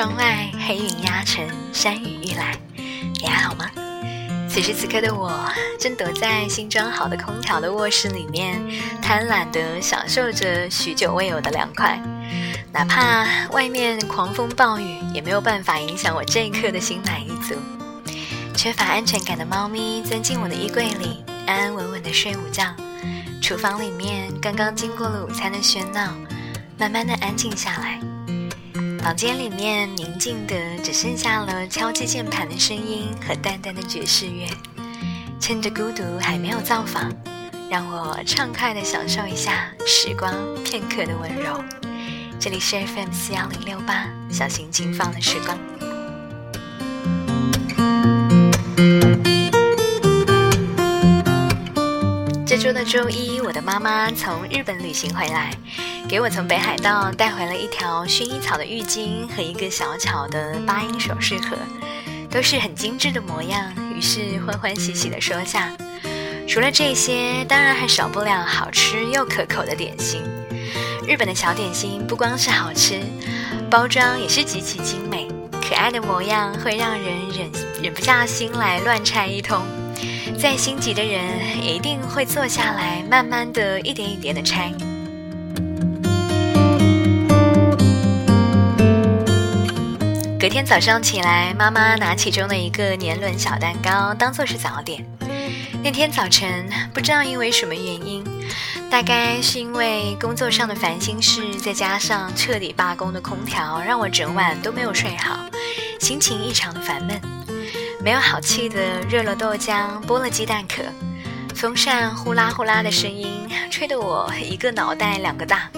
窗外黑云压城，山雨欲来，你还好吗？此时此刻的我，正躲在新装好的空调的卧室里面，贪婪地享受着许久未有的凉快。哪怕外面狂风暴雨，也没有办法影响我这一刻的心满意足。缺乏安全感的猫咪钻进我的衣柜里，安安稳稳地睡午觉。厨房里面刚刚经过了午餐的喧闹，慢慢的安静下来。房间里面宁静的，只剩下了敲击键盘的声音和淡淡的爵士乐。趁着孤独还没有造访，让我畅快的享受一下时光片刻的温柔。这里是 FM 四幺零六八，小心轻放的时光。周的周一，我的妈妈从日本旅行回来。给我从北海道带回了一条薰衣草的浴巾和一个小巧的八音首饰盒，都是很精致的模样。于是欢欢喜喜的收下，除了这些，当然还少不了好吃又可口的点心。日本的小点心不光是好吃，包装也是极其精美，可爱的模样会让人忍忍不下心来乱拆一通。再心急的人一定会坐下来，慢慢的一点一点的拆。隔天早上起来，妈妈拿起中的一个年轮小蛋糕当做是早点。那天早晨，不知道因为什么原因，大概是因为工作上的烦心事，再加上彻底罢工的空调，让我整晚都没有睡好，心情异常的烦闷。没有好气的热了豆浆，剥了鸡蛋壳，风扇呼啦呼啦的声音，吹得我一个脑袋两个大。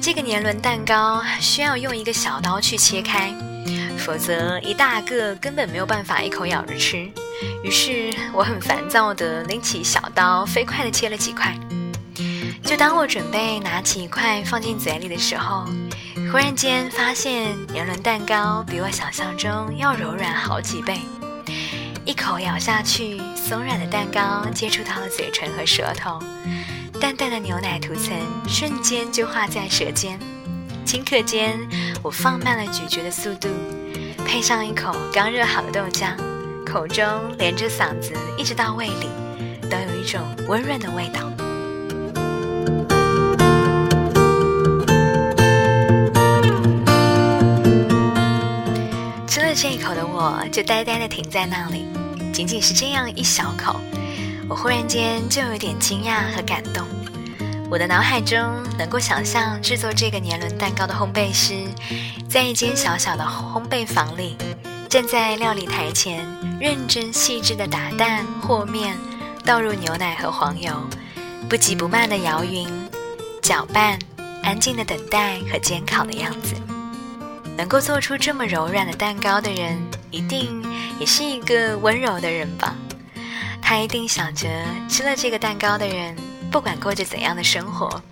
这个年轮蛋糕需要用一个小刀去切开。否则，一大个根本没有办法一口咬着吃。于是，我很烦躁地拎起小刀，飞快地切了几块。就当我准备拿起一块放进嘴里的时候，忽然间发现年轮蛋糕比我想象中要柔软好几倍。一口咬下去，松软的蛋糕接触到了嘴唇和舌头，淡淡的牛奶涂层瞬间就化在舌尖。顷刻间，我放慢了咀嚼的速度。配上一口刚热好的豆浆，口中连着嗓子，一直到胃里，都有一种温润的味道。吃了这一口的我，就呆呆的停在那里。仅仅是这样一小口，我忽然间就有点惊讶和感动。我的脑海中能够想象制作这个年轮蛋糕的烘焙师，在一间小小的烘焙房里，站在料理台前，认真细致的打蛋和面，倒入牛奶和黄油，不急不慢的摇匀、搅拌，安静的等待和煎烤的样子。能够做出这么柔软的蛋糕的人，一定也是一个温柔的人吧？他一定想着吃了这个蛋糕的人。不管过着怎样的生活，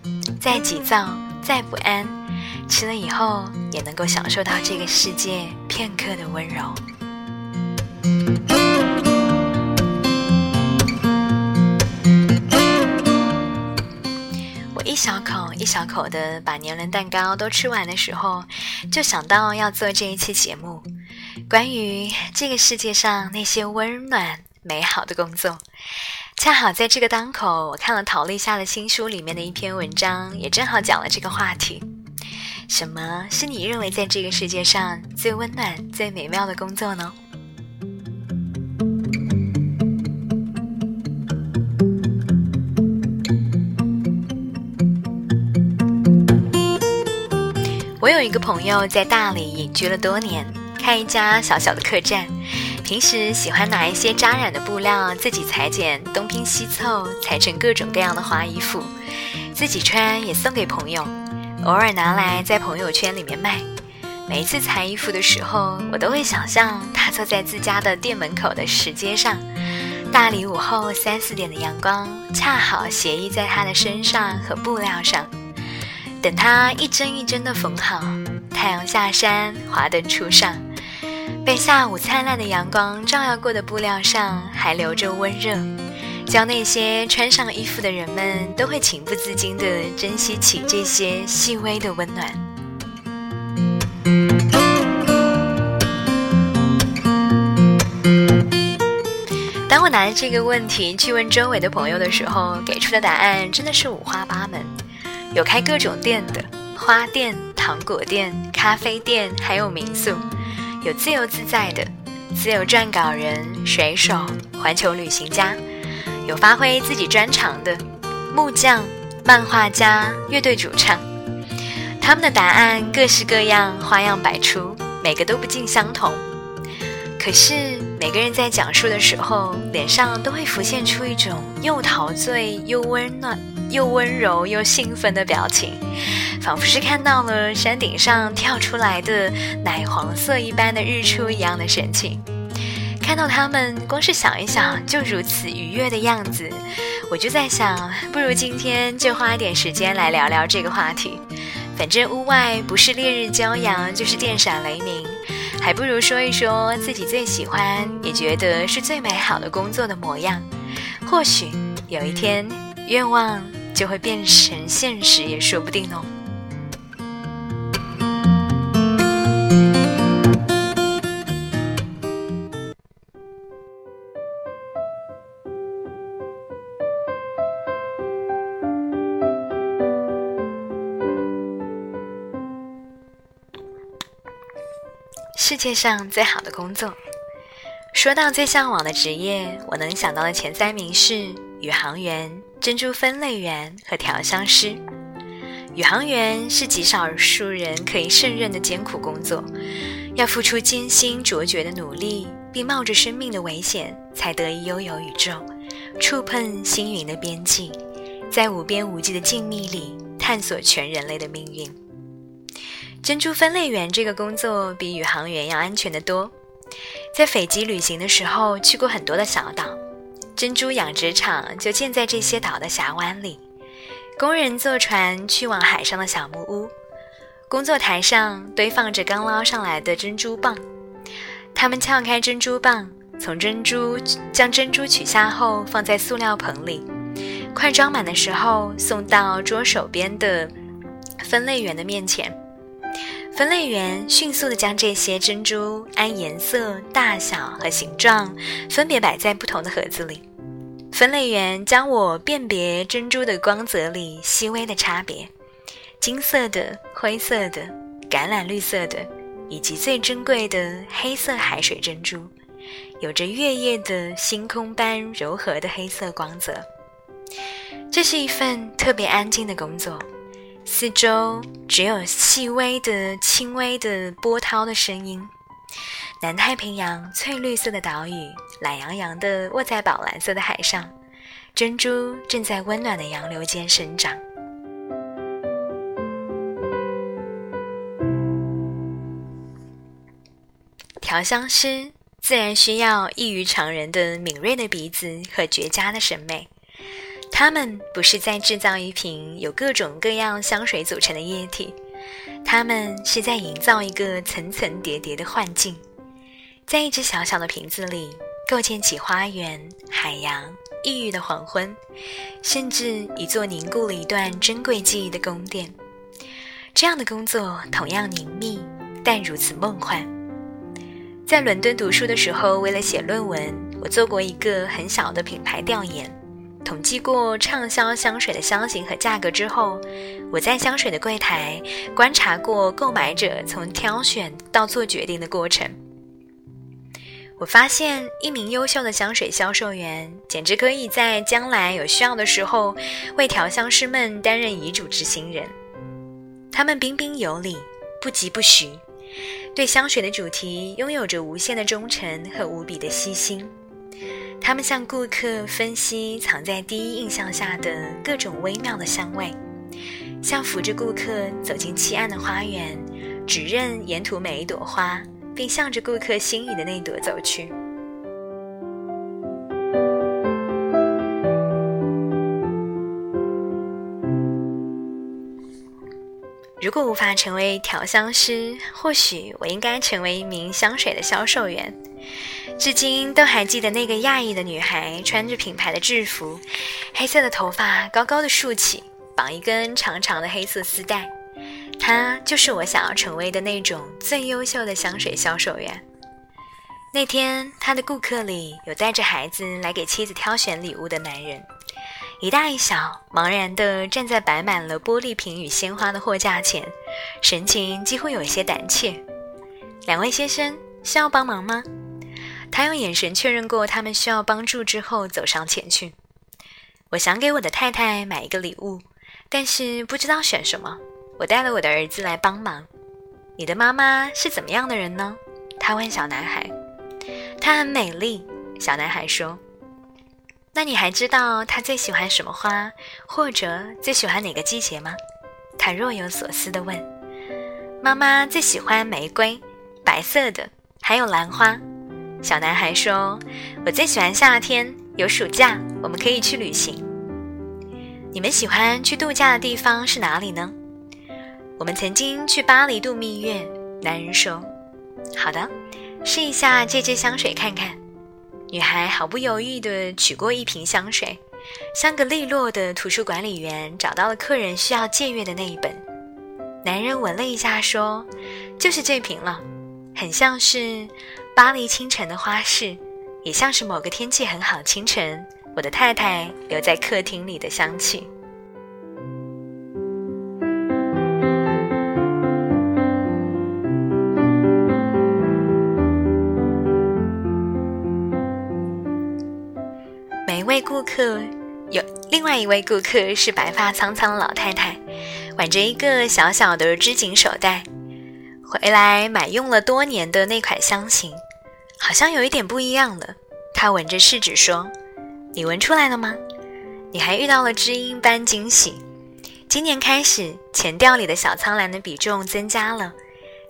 再急躁、再不安，吃了以后也能够享受到这个世界片刻的温柔。小口一小口的把年轮蛋糕都吃完的时候，就想到要做这一期节目，关于这个世界上那些温暖美好的工作。恰好在这个当口，我看了陶立夏的新书里面的一篇文章，也正好讲了这个话题。什么是你认为在这个世界上最温暖、最美妙的工作呢？我有一个朋友在大理隐居了多年，开一家小小的客栈。平时喜欢拿一些扎染的布料自己裁剪，东拼西凑裁成各种各样的花衣服，自己穿也送给朋友，偶尔拿来在朋友圈里面卖。每一次裁衣服的时候，我都会想象他坐在自家的店门口的石阶上，大理午后三四点的阳光恰好斜依在他的身上和布料上，等它一针一针的缝好太阳下山华灯初上。被下午灿烂的阳光照耀过的布料上还留着温热。教那些穿上衣服的人们都会情不自禁地珍惜起这些细微的温暖。当我拿着这个问题去问周围的朋友的时候给出的答案真的是五花八门。有开各种店的，花店、糖果店、咖啡店，还有民宿；有自由自在的，自由撰稿人、水手、环球旅行家；有发挥自己专长的，木匠、漫画家、乐队主唱。他们的答案各式各样，花样百出，每个都不尽相同。可是每个人在讲述的时候，脸上都会浮现出一种又陶醉又温暖、又温柔又兴奋的表情，仿佛是看到了山顶上跳出来的奶黄色一般的日出一样的神情。看到他们，光是想一想就如此愉悦的样子，我就在想，不如今天就花一点时间来聊聊这个话题。反正屋外不是烈日骄阳，就是电闪雷鸣。还不如说一说自己最喜欢，也觉得是最美好的工作的模样。或许有一天，愿望就会变成现实，也说不定哦。世界上最好的工作，说到最向往的职业，我能想到的前三名是宇航员、珍珠分类员和调香师。宇航员是极少数人可以胜任的艰苦工作，要付出艰辛卓绝的努力，并冒着生命的危险，才得以悠游宇宙，触碰星云的边际，在无边无际的静谧里探索全人类的命运。珍珠分类员这个工作比宇航员要安全得多。在斐济旅行的时候，去过很多的小岛，珍珠养殖场就建在这些岛的峡湾里。工人坐船去往海上的小木屋，工作台上堆放着刚捞上来的珍珠蚌。他们撬开珍珠蚌，从珍珠将珍珠取下后放在塑料盆里，快装满的时候送到桌手边的分类员的面前。分类员迅速地将这些珍珠按颜色、大小和形状分别摆在不同的盒子里。分类员将我辨别珍珠的光泽里细微的差别：金色的、灰色的、橄榄绿色的，以及最珍贵的黑色海水珍珠，有着月夜的星空般柔和的黑色光泽。这是一份特别安静的工作。四周只有细微的、轻微的波涛的声音。南太平洋翠绿色的岛屿，懒洋洋地卧在宝蓝色的海上，珍珠正在温暖的洋流间生长。调香师自然需要异于常人的敏锐的鼻子和绝佳的审美。他们不是在制造一瓶有各种各样香水组成的液体，他们是在营造一个层层叠叠的幻境，在一只小小的瓶子里构建起花园、海洋、异域的黄昏，甚至一座凝固了一段珍贵记忆的宫殿。这样的工作同样凝密，但如此梦幻。在伦敦读书的时候，为了写论文，我做过一个很小的品牌调研。统计过畅销香水的香型和价格之后，我在香水的柜台观察过购买者从挑选到做决定的过程。我发现，一名优秀的香水销售员简直可以在将来有需要的时候为调香师们担任遗嘱执行人。他们彬彬有礼，不疾不徐，对香水的主题拥有着无限的忠诚和无比的细心。他们向顾客分析藏在第一印象下的各种微妙的香味，像扶着顾客走进漆暗的花园，指认沿途每一朵花，并向着顾客心仪的那朵走去。如果无法成为调香师，或许我应该成为一名香水的销售员。至今都还记得那个亚裔的女孩，穿着品牌的制服，黑色的头发高高的竖起，绑一根长长的黑色丝带。她就是我想要成为的那种最优秀的香水销售员。那天，他的顾客里有带着孩子来给妻子挑选礼物的男人，一大一小茫然地站在摆满了玻璃瓶与鲜花的货架前，神情几乎有些胆怯。两位先生需要帮忙吗？他用眼神确认过他们需要帮助之后，走上前去。我想给我的太太买一个礼物，但是不知道选什么。我带了我的儿子来帮忙。你的妈妈是怎么样的人呢？他问小男孩。她很美丽，小男孩说。那你还知道她最喜欢什么花，或者最喜欢哪个季节吗？他若有所思地问。妈妈最喜欢玫瑰，白色的，还有兰花。小男孩说：“我最喜欢夏天，有暑假，我们可以去旅行。你们喜欢去度假的地方是哪里呢？”我们曾经去巴黎度蜜月。男人说：“好的，试一下这支香水看看。”女孩毫不犹豫地取过一瓶香水，像个利落的图书管理员找到了客人需要借阅的那一本。男人闻了一下说：“就是这瓶了，很像是。”巴黎清晨的花市，也像是某个天气很好清晨，我的太太留在客厅里的香气。位顾客有另外一位顾客是白发苍苍的老太太，挽着一个小小的织锦手袋，回来买用了多年的那款香型。好像有一点不一样了，他闻着试纸说：“你闻出来了吗？你还遇到了知音般惊喜。今年开始，前调里的小苍兰的比重增加了。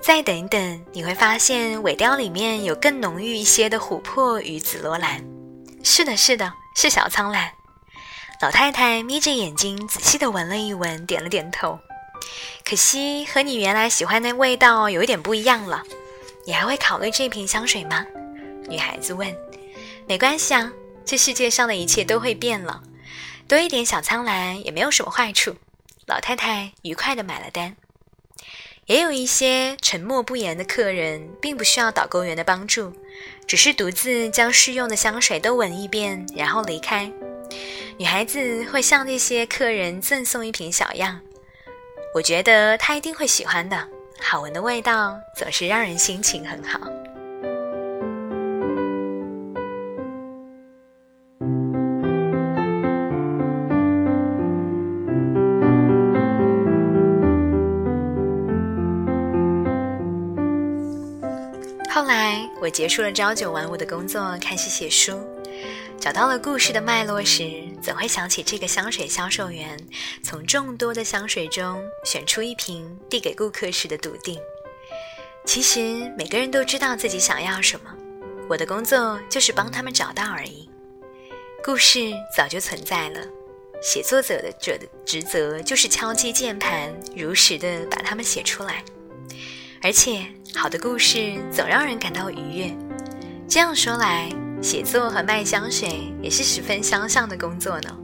再等一等，你会发现尾调里面有更浓郁一些的琥珀与紫罗兰。是的，是的，是小苍兰。”老太太眯着眼睛仔细地闻了一闻，点了点头。可惜和你原来喜欢的味道有一点不一样了。你还会考虑这瓶香水吗？女孩子问：“没关系啊，这世界上的一切都会变了，多一点小苍兰也没有什么坏处。”老太太愉快地买了单。也有一些沉默不言的客人，并不需要导购员的帮助，只是独自将试用的香水都闻一遍，然后离开。女孩子会向那些客人赠送一瓶小样，我觉得她一定会喜欢的。好闻的味道总是让人心情很好。后来，我结束了朝九晚五的工作，开始写书。找到了故事的脉络时，总会想起这个香水销售员从众多的香水中选出一瓶递给顾客时的笃定。其实每个人都知道自己想要什么，我的工作就是帮他们找到而已。故事早就存在了，写作者的者的职责就是敲击键盘，如实的把它们写出来。而且，好的故事总让人感到愉悦。这样说来，写作和卖香水也是十分相像的工作呢。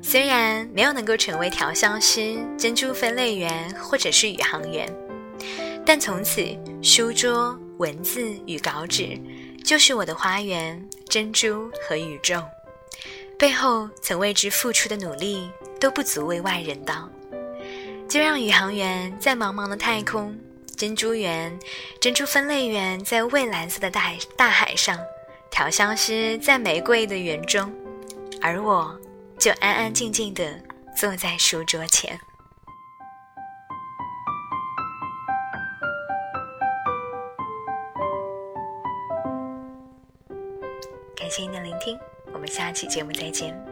虽然没有能够成为调香师、珍珠分类员或者是宇航员，但从此书桌、文字与稿纸就是我的花园、珍珠和宇宙。背后曾为之付出的努力都不足为外人道。就让宇航员在茫茫的太空。珍珠园，珍珠分类园在蔚蓝色的大海大海上，调香师在玫瑰的园中，而我就安安静静地坐在书桌前。感谢您的聆听，我们下期节目再见。